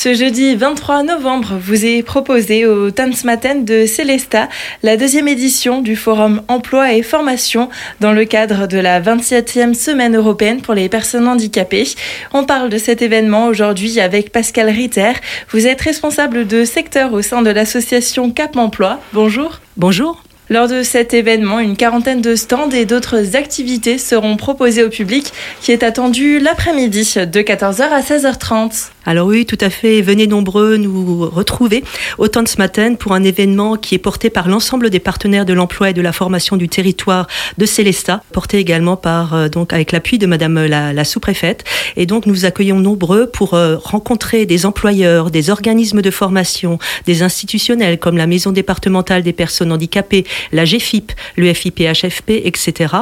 Ce jeudi 23 novembre, vous est proposé au Tanzmatten de Célesta la deuxième édition du Forum Emploi et Formation dans le cadre de la 27e Semaine européenne pour les personnes handicapées. On parle de cet événement aujourd'hui avec Pascal Ritter. Vous êtes responsable de secteur au sein de l'association Cap Emploi. Bonjour. Bonjour. Lors de cet événement, une quarantaine de stands et d'autres activités seront proposées au public qui est attendu l'après-midi de 14h à 16h30. Alors oui, tout à fait. Venez nombreux nous retrouver autant de ce matin pour un événement qui est porté par l'ensemble des partenaires de l'emploi et de la formation du territoire de Célesta, porté également par euh, donc avec l'appui de Madame la, la sous-préfète. Et donc nous accueillons nombreux pour euh, rencontrer des employeurs, des organismes de formation, des institutionnels comme la Maison départementale des personnes handicapées, la GFIP, le FIPHFP, etc.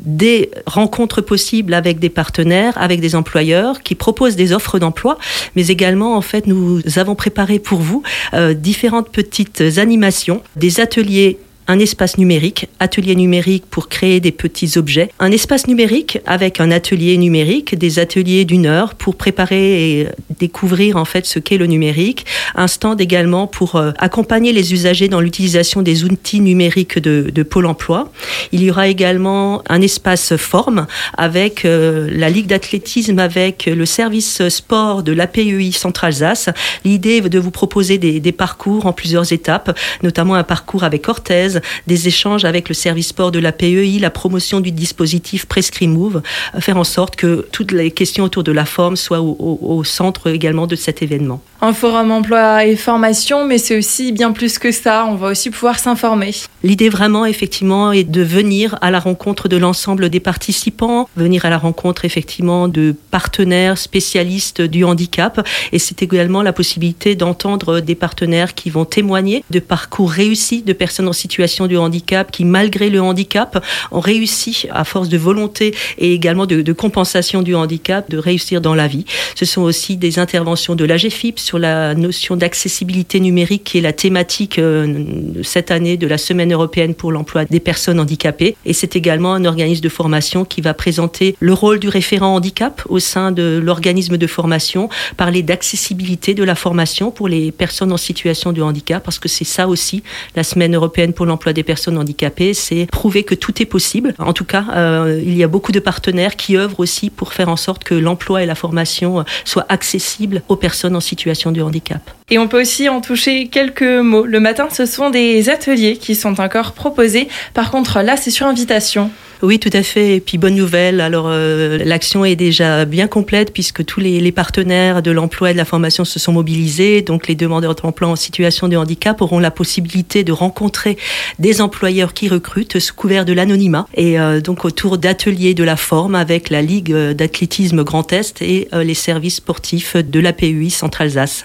Des rencontres possibles avec des partenaires, avec des employeurs qui proposent des offres d'emploi, mais également, en fait, nous avons préparé pour vous euh, différentes petites animations, des ateliers un espace numérique, atelier numérique pour créer des petits objets, un espace numérique avec un atelier numérique, des ateliers d'une heure pour préparer et découvrir en fait ce qu'est le numérique, un stand également pour euh, accompagner les usagers dans l'utilisation des outils numériques de, Pôle Emploi. Il y aura également un espace forme avec euh, la Ligue d'athlétisme, avec le service sport de l'APEI Centre-Alsace. L'idée est de vous proposer des, des parcours en plusieurs étapes, notamment un parcours avec Orthèse, des échanges avec le service sport de la PEI, la promotion du dispositif Prescrit Move, faire en sorte que toutes les questions autour de la forme soient au centre également de cet événement. Un forum emploi et formation, mais c'est aussi bien plus que ça. On va aussi pouvoir s'informer. L'idée vraiment, effectivement, est de venir à la rencontre de l'ensemble des participants, venir à la rencontre, effectivement, de partenaires spécialistes du handicap. Et c'est également la possibilité d'entendre des partenaires qui vont témoigner de parcours réussis de personnes en situation de handicap qui, malgré le handicap, ont réussi, à force de volonté et également de, compensation du handicap, de réussir dans la vie. Ce sont aussi des interventions de l'AGFIP sur la notion d'accessibilité numérique qui est la thématique euh, cette année de la Semaine européenne pour l'emploi des personnes handicapées. Et c'est également un organisme de formation qui va présenter le rôle du référent handicap au sein de l'organisme de formation, parler d'accessibilité de la formation pour les personnes en situation de handicap, parce que c'est ça aussi, la Semaine européenne pour l'emploi des personnes handicapées, c'est prouver que tout est possible. En tout cas, euh, il y a beaucoup de partenaires qui œuvrent aussi pour faire en sorte que l'emploi et la formation soient accessibles aux personnes en du handicap. Et on peut aussi en toucher quelques mots. Le matin, ce sont des ateliers qui sont encore proposés. Par contre, là, c'est sur invitation. Oui, tout à fait. Et puis bonne nouvelle. Alors euh, l'action est déjà bien complète puisque tous les, partenaires de l'emploi et de la formation se sont mobilisés. Donc les demandeurs d'emploi en situation de handicap auront la possibilité de rencontrer des employeurs qui recrutent sous couvert de l'anonymat et euh, donc autour d'ateliers de la forme avec la Ligue d'athlétisme Grand Est et euh, les services sportifs de l'APUI Centre-Alsace.